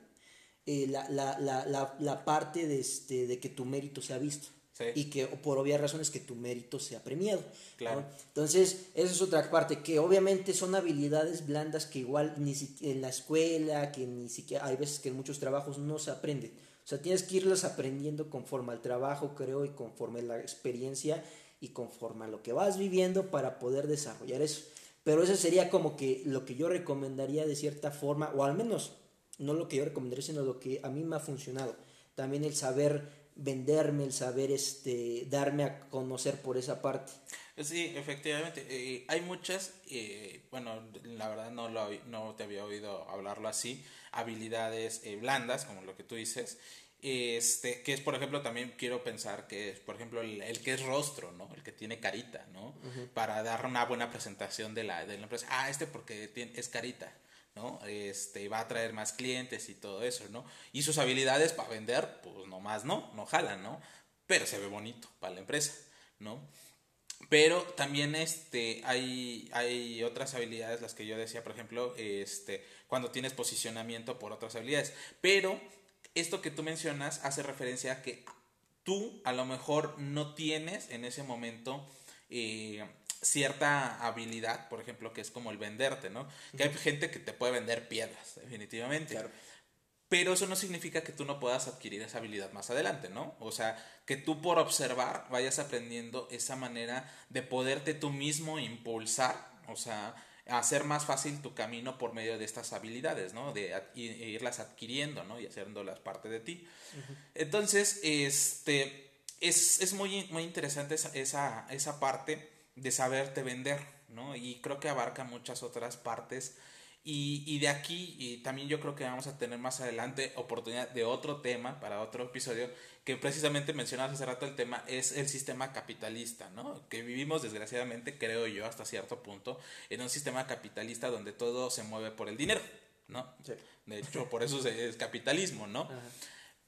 eh, la, la, la, la, parte de, este, de que tu mérito sea visto. Y que por obvias razones que tu mérito sea premiado. Claro. Entonces, esa es otra parte, que obviamente son habilidades blandas que igual ni en la escuela, que ni siquiera, hay veces que en muchos trabajos no se aprenden. O sea, tienes que irlas aprendiendo conforme al trabajo, creo, y conforme la experiencia y conforme a lo que vas viviendo para poder desarrollar eso. Pero eso sería como que lo que yo recomendaría de cierta forma, o al menos no lo que yo recomendaría, sino lo que a mí me ha funcionado. También el saber venderme, el saber este, darme a conocer por esa parte. Sí, efectivamente. Eh, hay muchas, eh, bueno, la verdad no, lo, no te había oído hablarlo así, habilidades eh, blandas, como lo que tú dices, este, que es, por ejemplo, también quiero pensar que es, por ejemplo, el, que es rostro, ¿no? El que tiene carita, ¿no? Para dar una buena presentación de la, de la empresa. Ah, este porque tiene, es carita. ¿no? Este, va a traer más clientes y todo eso, ¿no? Y sus habilidades para vender, pues nomás no, no jalan, ¿no? Pero se ve bonito para la empresa, ¿no? Pero también este, hay, hay otras habilidades, las que yo decía, por ejemplo, este, cuando tienes posicionamiento por otras habilidades. Pero esto que tú mencionas hace referencia a que tú a lo mejor no tienes en ese momento eh, cierta habilidad, por ejemplo, que es como el venderte, ¿no? Que hay gente que te puede vender piedras, definitivamente. Claro. Pero eso no significa que tú no puedas adquirir esa habilidad más adelante, ¿no? O sea, que tú por observar vayas aprendiendo esa manera de poderte tú mismo impulsar, o sea, hacer más fácil tu camino por medio de estas habilidades, ¿no? De irlas adquiriendo, ¿no? Y haciéndolas parte de ti. Entonces, este, es, es muy, muy interesante esa, esa, esa parte de saberte vender, ¿no? Y creo que abarca muchas otras partes. Y, y de aquí y también yo creo que vamos a tener más adelante oportunidad de otro tema para otro episodio que precisamente mencionabas hace rato el tema es el sistema capitalista, ¿no? Que vivimos desgraciadamente, creo yo, hasta cierto punto, en un sistema capitalista donde todo se mueve por el dinero, ¿no? De hecho, por eso es capitalismo, ¿no?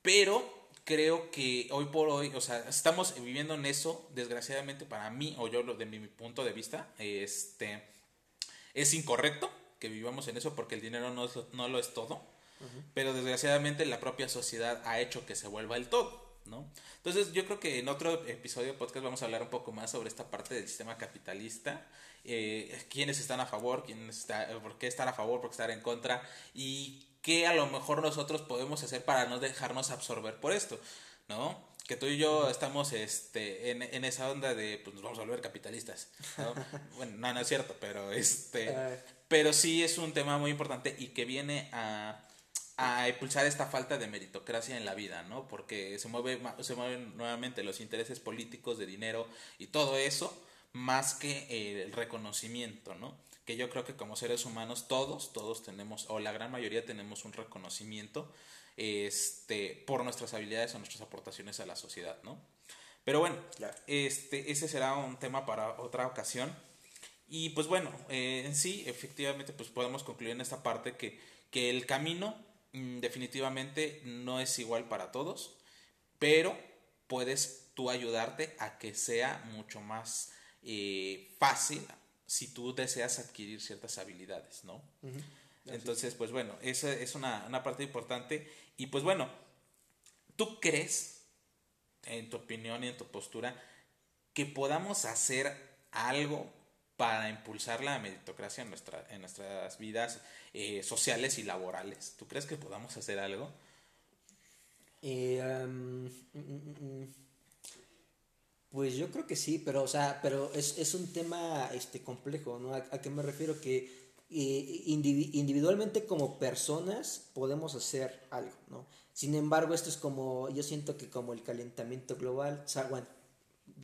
Pero creo que hoy por hoy, o sea, estamos viviendo en eso, desgraciadamente para mí, o yo de mi, punto de vista, este, es incorrecto que vivamos en eso porque el dinero no, no lo es todo, pero desgraciadamente la propia sociedad ha hecho que se vuelva el todo. ¿No? Entonces yo creo que en otro episodio de podcast vamos a hablar un poco más sobre esta parte del sistema capitalista, eh, quiénes están a favor, quiénes está, por qué estar a favor, por qué estar en contra y qué a lo mejor nosotros podemos hacer para no dejarnos absorber por esto, ¿no? Que tú y yo estamos este, en, en esa onda de, pues nos vamos a volver capitalistas, ¿no? bueno, no, no es cierto, pero este, pero sí es un tema muy importante y que viene a, a impulsar esta falta de meritocracia en la vida, ¿no? Porque se mueve, se mueven nuevamente los intereses políticos de dinero y todo eso, más que el reconocimiento, ¿no? que yo creo que como seres humanos todos, todos tenemos, o la gran mayoría tenemos un reconocimiento este, por nuestras habilidades o nuestras aportaciones a la sociedad, ¿no? Pero bueno, este, ese será un tema para otra ocasión. Y pues bueno, eh, en sí, efectivamente, pues podemos concluir en esta parte que, que el camino definitivamente no es igual para todos, pero puedes tú ayudarte a que sea mucho más eh, fácil si tú deseas adquirir ciertas habilidades, ¿no? Entonces, pues bueno, esa es una, una, parte importante. Y pues bueno, ¿tú crees, en tu opinión y en tu postura, que podamos hacer algo para impulsar la meritocracia en, nuestra, en nuestras vidas eh, sociales y laborales? ¿Tú crees que podamos hacer algo? Eh, mm, mm, mm, pues yo creo que sí, pero, o sea, pero es, es un tema este, complejo, ¿no? ¿A, qué me refiero? Que eh, individualmente como personas podemos hacer algo, ¿no? Sin embargo, esto es como, yo siento que como el calentamiento global, o sea, bueno,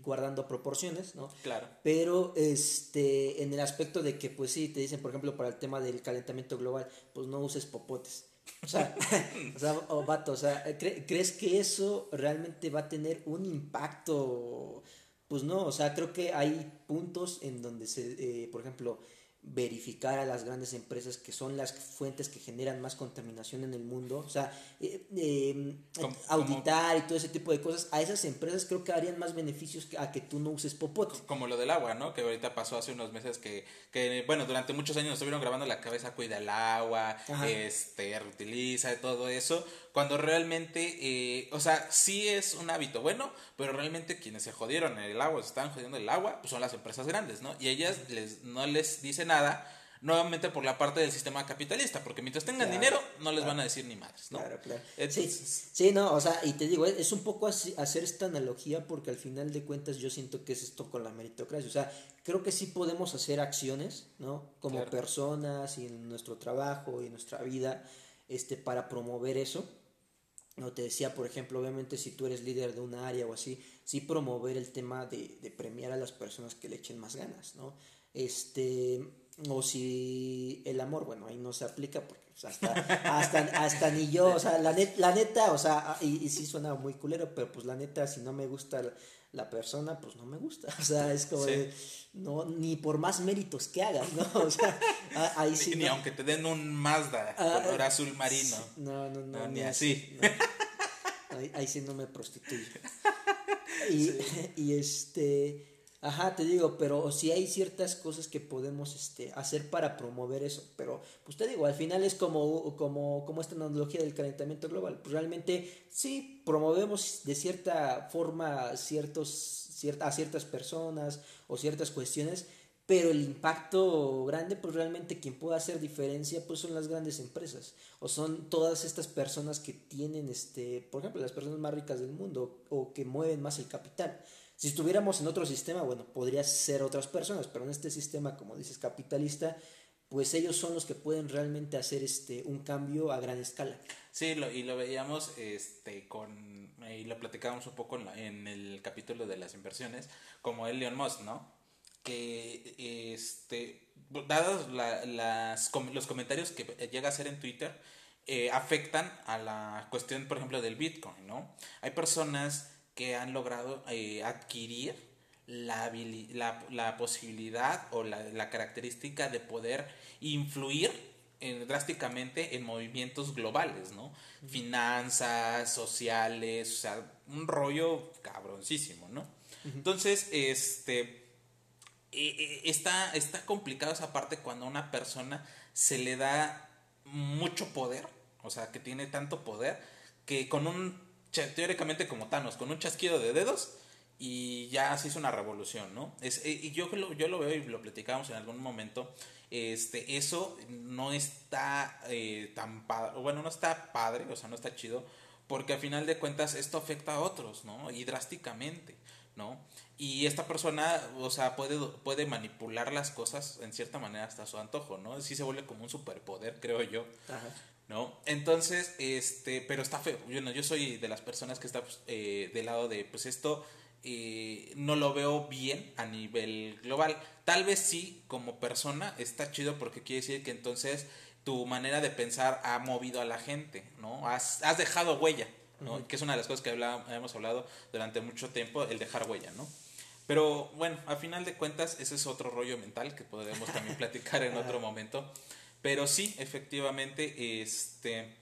guardando proporciones, ¿no? Claro. Pero este, en el aspecto de que, pues sí, te dicen, por ejemplo, para el tema del calentamiento global, pues no uses popotes. O sea, o sea, o vato, o sea, ¿crees que eso realmente va a tener un impacto? Pues no, o sea, creo que hay puntos en donde se, eh, por ejemplo, verificar a las grandes empresas que son las fuentes que generan más contaminación en el mundo, o sea, eh, em, auditar y todo ese tipo de cosas, a esas empresas creo que harían más beneficios que a que tú no uses popote. Como lo del agua, ¿no? Que ahorita pasó hace unos meses que, que bueno, durante muchos años nos estuvieron grabando la cabeza, cuida el agua, este, reutiliza, todo eso, cuando realmente, eh, o sea, sí es un hábito bueno, pero realmente quienes se jodieron el agua, se están jodiendo el agua, pues son las empresas grandes, ¿no? Y ellas les, no les dicen nada, nuevamente por la parte del sistema capitalista, porque mientras tengan dinero no les van a decir ni madres, ¿no? Claro, claro. sí, sí, no, o sea, y te digo, es un poco así, hacer esta analogía porque al final de cuentas yo siento que es esto con la meritocracia, o sea, creo que sí podemos hacer acciones, ¿no? Como personas y en nuestro trabajo y en nuestra vida, este, para promover eso no te decía, por ejemplo, obviamente si tú eres líder de una área o así, sí promover el tema de, de premiar a las personas que le echen más ganas, ¿no? Este, o si el amor, bueno, ahí no se aplica porque pues, hasta, hasta, hasta, ni yo, o sea, la, la neta, o sea, y, y, sí suena muy culero, pero pues la neta, si no me gusta la, persona, pues no me gusta, o sea, es como de, no, ni por más méritos que hagas, ¿no? O sea, ahí sí. Ni, aunque te den un Mazda ah, color azul marino. No, no, no. ni así. Ahí, ahí, sí no me prostituyo. Y, y este Ajá, te digo, pero sí hay ciertas cosas que podemos este, hacer para promover eso. Pero, pues te digo, al final es como, como, como esta analogía del calentamiento global. Pues realmente sí promovemos de cierta forma ciertos, a ciertas personas o ciertas cuestiones, pero el impacto grande, pues realmente quien puede hacer diferencia, pues son las grandes empresas. O son todas estas personas que tienen, este, por ejemplo, las personas más ricas del mundo o que mueven más el capital. Si estuviéramos en otro sistema, bueno, podría ser otras personas, pero en este sistema, como dices, capitalista, pues ellos son los que pueden realmente hacer este un cambio a gran escala. Sí, lo, y lo veíamos este con y lo platicábamos un poco en, el capítulo de las inversiones, como el Leon Musk, ¿no? Que este dados las, los comentarios que llega a hacer en Twitter eh, afectan a la cuestión, por ejemplo, del Bitcoin, ¿no? Hay personas que han logrado eh, adquirir la, la, posibilidad o la, la, característica de poder influir en, drásticamente en movimientos globales, ¿no? Finanzas, sociales, o sea, un rollo cabroncísimo, ¿no? Entonces, este, e, e, está, está complicado esa parte cuando a una persona se le da mucho poder, o sea, que tiene tanto poder, que con un teóricamente como Thanos, con un chasquido de dedos y ya se hizo una revolución, ¿no? Es, eh, y yo lo, yo lo veo y lo platicamos en algún momento, este, eso no está eh, tan padre, bueno, no está padre, o sea, no está chido, porque al final de cuentas esto afecta a otros, ¿no? Y drásticamente, ¿no? Y esta persona, o sea, puede, puede manipular las cosas en cierta manera hasta su antojo, ¿no? Sí se vuelve como un superpoder, creo yo. Ajá. ¿No? Entonces, este, pero está feo. Yo, no, yo soy de las personas que está pues, eh, del lado de, pues esto eh, no lo veo bien a nivel global. Tal vez sí, como persona, está chido porque quiere decir que entonces tu manera de pensar ha movido a la gente, ¿no? Has, has dejado huella, ¿no? Que es una de las cosas que hemos hablado durante mucho tiempo, el dejar huella, ¿no? Pero bueno, a final de cuentas, ese es otro rollo mental que podremos también platicar en otro momento. Pero sí, efectivamente, este,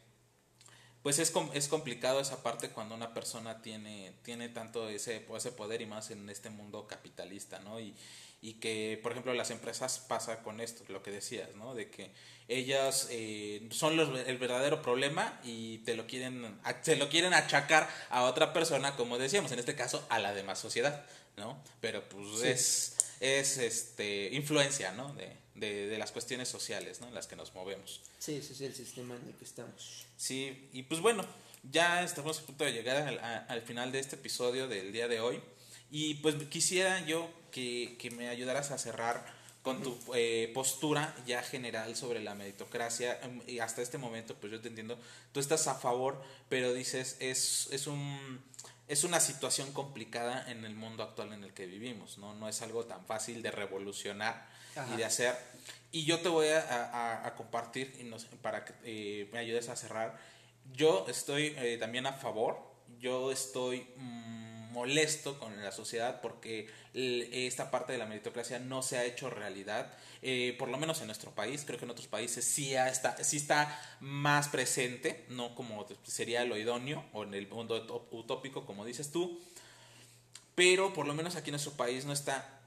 pues es, es complicado esa parte cuando una persona tiene, tiene tanto ese, ese poder y más en este mundo capitalista, ¿no? Y, y que, por ejemplo, las empresas pasa con esto, lo que decías, ¿no? De que ellas eh, son los, el verdadero problema y te lo quieren, se lo quieren achacar a otra persona, como decíamos, en este caso a la demás sociedad, ¿no? Pero pues es, es este, influencia, ¿no? De, de, de, las cuestiones sociales ¿no? en las que nos movemos. Sí, ese es el sistema en el que estamos. Sí, y pues bueno, ya estamos a punto de llegar al, al final de este episodio del día de hoy. Y pues quisiera yo que, que me ayudaras a cerrar con tu eh, postura ya general sobre la meritocracia. Em, y hasta este momento, pues yo te entiendo, tú estás a favor, pero dices, es, es un es una situación complicada en el mundo actual en el que vivimos, ¿no? No es algo tan fácil de revolucionar y de hacer. Y yo te voy a, compartir y para que eh, me ayudes a cerrar. Yo estoy eh, también a favor, yo estoy mm, molesto con la sociedad porque esta parte de la meritocracia no se ha hecho realidad. Eh, por lo menos en nuestro país, creo que en otros países sí está, sí está más presente, no como sería lo idóneo o en el mundo utópico, como dices tú, pero por lo menos aquí en nuestro país no está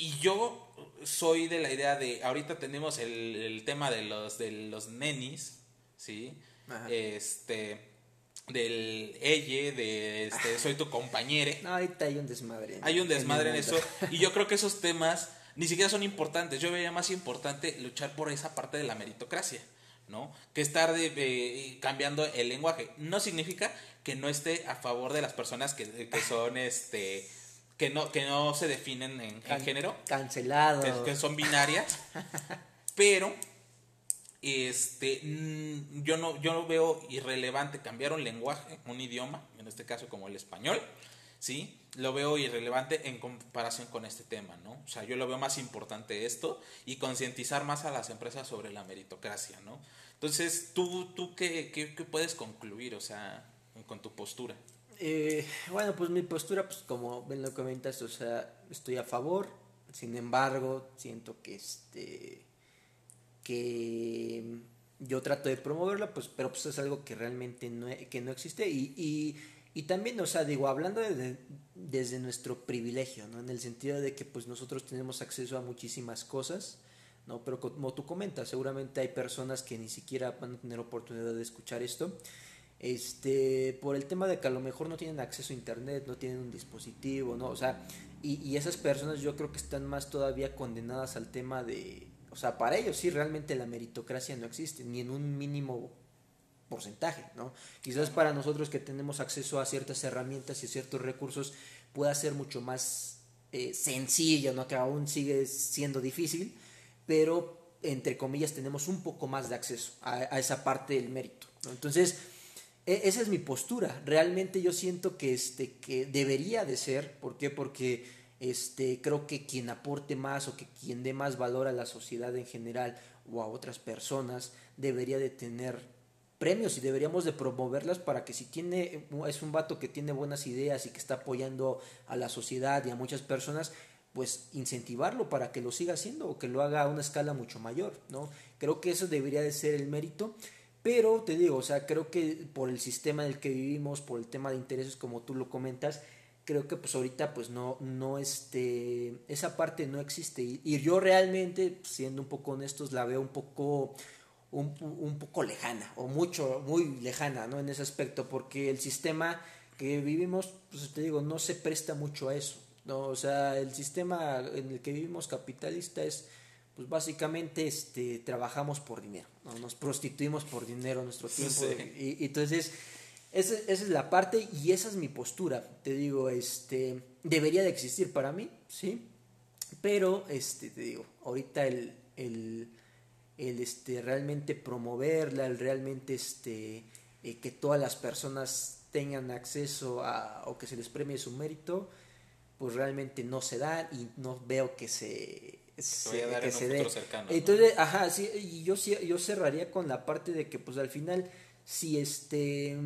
y yo soy de la idea de, ahorita tenemos el, tema de los, de los nenis, ¿sí? Este, del elle, de este, soy tu compañero. No, ahorita hay un desmadre. Hay un desmadre en, eso. Y yo creo que esos temas ni siquiera son importantes. Yo veía más importante luchar por esa parte de la meritocracia, ¿no? Que estar de, cambiando el lenguaje. No significa que no esté a favor de las personas que, que son, este que no, que no se definen en, género. Cancelados. Que, son binarias. pero este, mm, yo no, yo no veo irrelevante cambiar un lenguaje, un idioma, en este caso como el español, ¿sí? Lo veo irrelevante en comparación con este tema, ¿no? O sea, yo lo veo más importante esto y concientizar más a las empresas sobre la meritocracia, ¿no? Entonces, ¿tú, tú qué, qué, qué puedes concluir, o sea, con tu postura? Eh, bueno, pues mi postura, pues como ven lo comentas, o sea, estoy a favor, sin embargo, siento que este que yo trato de promoverla, pues, pero pues es algo que realmente no, e, que no existe y, y, y también, o sea, digo, hablando de, desde nuestro privilegio, ¿no? En el sentido de que pues nosotros tenemos acceso a muchísimas cosas, ¿no? Pero como tú comentas, seguramente hay personas que ni siquiera van a tener oportunidad de escuchar esto, este, por el tema de que a lo mejor no tienen acceso a internet, no tienen un dispositivo, ¿no? O sea, y, y esas personas yo creo que están más todavía condenadas al tema de, o sea, para ellos sí realmente la meritocracia no existe, ni en un mínimo porcentaje, ¿no? Quizás para nosotros que tenemos acceso a ciertas herramientas y ciertos recursos pueda ser mucho más eh, sencillo, ¿no? Que aún sigue siendo difícil, pero entre comillas tenemos un poco más de acceso a, a esa parte del mérito, ¿no? Entonces, e, esa es mi postura. Realmente yo siento que, este, que debería de ser, ¿por qué? Porque este, creo que quien aporte más o que quien dé más valor a la sociedad en general o a otras personas debería de tener premios y deberíamos de promoverlas para que si tiene es un vato que tiene buenas ideas y que está apoyando a la sociedad y a muchas personas pues incentivarlo para que lo siga haciendo o que lo haga a una escala mucho mayor no creo que eso debería de ser el mérito pero te digo o sea creo que por el sistema en el que vivimos por el tema de intereses como tú lo comentas creo que pues ahorita pues no, no este, esa parte no existe y, yo realmente, siendo un poco honestos, la veo un poco, un, un, poco lejana o mucho, muy lejana, ¿no? En ese aspecto, porque el sistema que vivimos, pues te digo, no se presta mucho a eso, ¿no? O sea, el sistema en el que vivimos capitalista es, pues básicamente este, trabajamos por dinero, ¿no? Nos prostituimos por dinero nuestro tiempo sí. y, y entonces esa, esa, es la parte y esa es mi postura. Te digo, este, debería de existir para mí, ¿sí? Pero, este, te digo, ahorita el, el, el este, realmente promoverla, el realmente, este, eh, que todas las personas tengan acceso a, o que se les premie su mérito, pues realmente no se da y no veo que se, se, que se dé. Cercano, Entonces, ¿no? ajá, sí, y yo, yo cerraría con la parte de que, pues al final, si este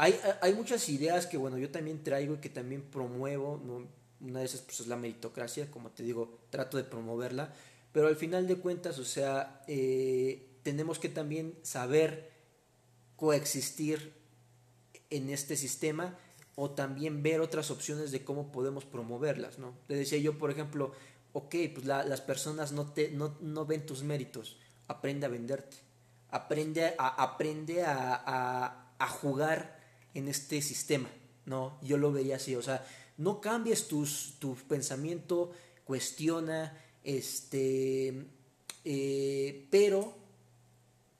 hay, hay muchas ideas que, bueno, yo también traigo y que también promuevo, ¿no? Una de esas pues, es la meritocracia, como te digo, trato de promoverla, pero al final de cuentas, o sea, eh, tenemos que también saber coexistir en este sistema o también ver otras opciones de cómo podemos promoverlas, ¿no? Te decía yo, por ejemplo, ok, pues la, las personas no, te, no, no ven tus méritos, aprende a venderte, aprende a, aprende a, a, a jugar en este sistema, ¿no? Yo lo veía así, o sea, no cambies tus, tu pensamiento, cuestiona, este, eh, pero,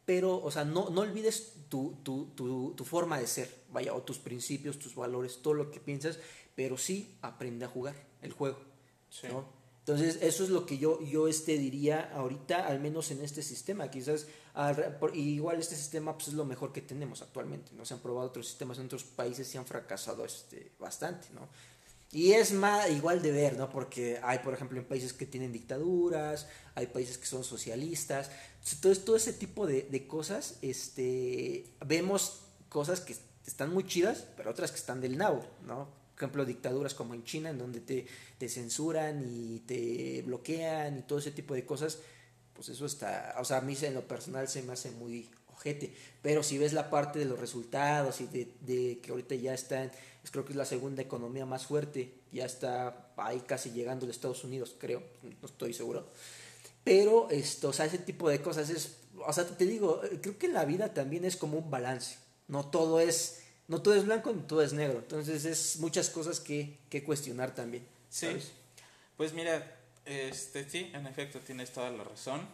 pero, o sea, no, no olvides tu, tu, tu, tu, forma de ser, vaya, o tus principios, tus valores, todo lo que piensas, pero sí aprende a jugar el juego, sí. ¿no? Entonces, eso es lo que yo, yo este diría ahorita, al menos en este sistema. Quizás, igual este sistema pues, es lo mejor que tenemos actualmente. ¿no? Se han probado otros sistemas en otros países y han fracasado este, bastante, ¿no? Y es más igual de ver, ¿no? Porque hay, por ejemplo, en países que tienen dictaduras, hay países que son socialistas. Entonces, todo ese tipo de, cosas, este, vemos cosas que están muy chidas, pero otras que están del nabo, ¿no? Ejemplo, dictaduras como en China, en donde te, te censuran y te bloquean y todo ese tipo de cosas, pues eso está, o sea, a mí en lo personal se me hace muy ojete, pero si ves la parte de los resultados y de, que ahorita ya están, es, creo que es la segunda economía más fuerte, ya está ahí casi llegando a Estados Unidos, creo, no estoy seguro. Pero esto, o sea, ese tipo de cosas es, o sea, te digo, creo que la vida también es como un balance, no todo es no todo es blanco ni todo es negro. Entonces es muchas cosas que, que cuestionar también. Sí. ¿sabes? Pues mira, este sí, en efecto tienes toda la razón.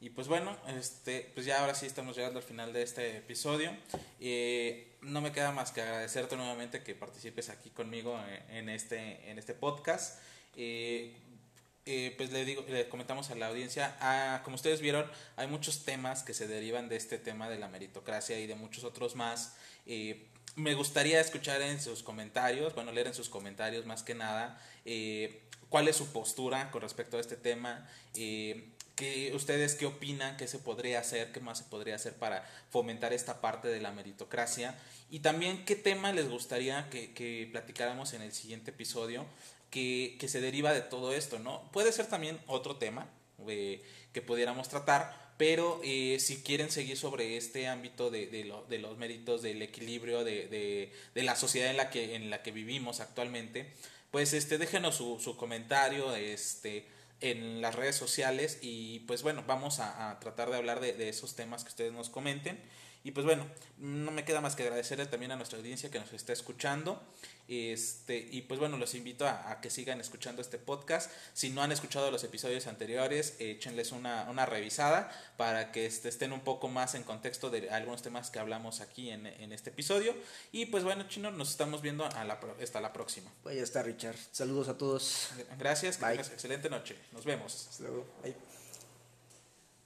Y pues bueno, este, pues ya ahora sí estamos llegando al final de este episodio. Eh, no me queda más que agradecerte nuevamente que participes aquí conmigo en este, en este podcast. Eh, eh, pues le digo, le comentamos a la audiencia, ah, como ustedes vieron, hay muchos temas que se derivan de este tema de la meritocracia y de muchos otros más. Eh, me gustaría escuchar en sus comentarios, bueno, leer en sus comentarios más que nada, eh, cuál es su postura con respecto a este tema. que ustedes qué opinan, qué se podría hacer, qué más se podría hacer para fomentar esta parte de la meritocracia y también qué tema les gustaría que, que platicáramos en el siguiente episodio que, que, se deriva de todo esto, ¿no? Puede ser también otro tema eh, que pudiéramos tratar, pero eh, si quieren seguir sobre este ámbito de, de, lo, de los méritos, del equilibrio, de, de, de, la sociedad en la que, en la que vivimos actualmente, pues este, déjenos su, su comentario este, en las redes sociales y pues bueno, vamos a, a tratar de hablar de esos temas que ustedes nos comenten. Y pues bueno, no me queda más que agradecerle también a nuestra audiencia que nos está escuchando. Este, y pues bueno, los invito a, a que sigan escuchando este podcast. Si no han escuchado los episodios anteriores, échenles una, una revisada para que este, estén un poco más en contexto de algunos temas que hablamos aquí en, en este episodio. Y pues bueno, Chino, nos estamos viendo a la, hasta la próxima. Pues ya está, Richard. Saludos a todos. Gracias, que excelente noche. Nos vemos. Hasta luego. Bye.